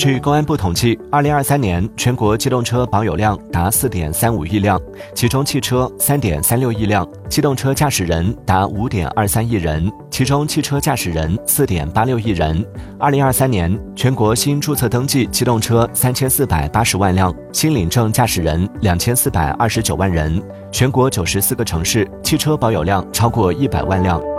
据公安部统计二零二三年全国机动车保有量达四点三五亿辆其中汽车三点三六亿辆机动车驾驶人达五点二三亿人其中汽车驾驶人四点八六亿人。二零二三年全国新注册登记机动车三千四百八十万辆新领证驾驶人两千四百二十九万人。全国九十四个城市汽车保有量超过一百万辆。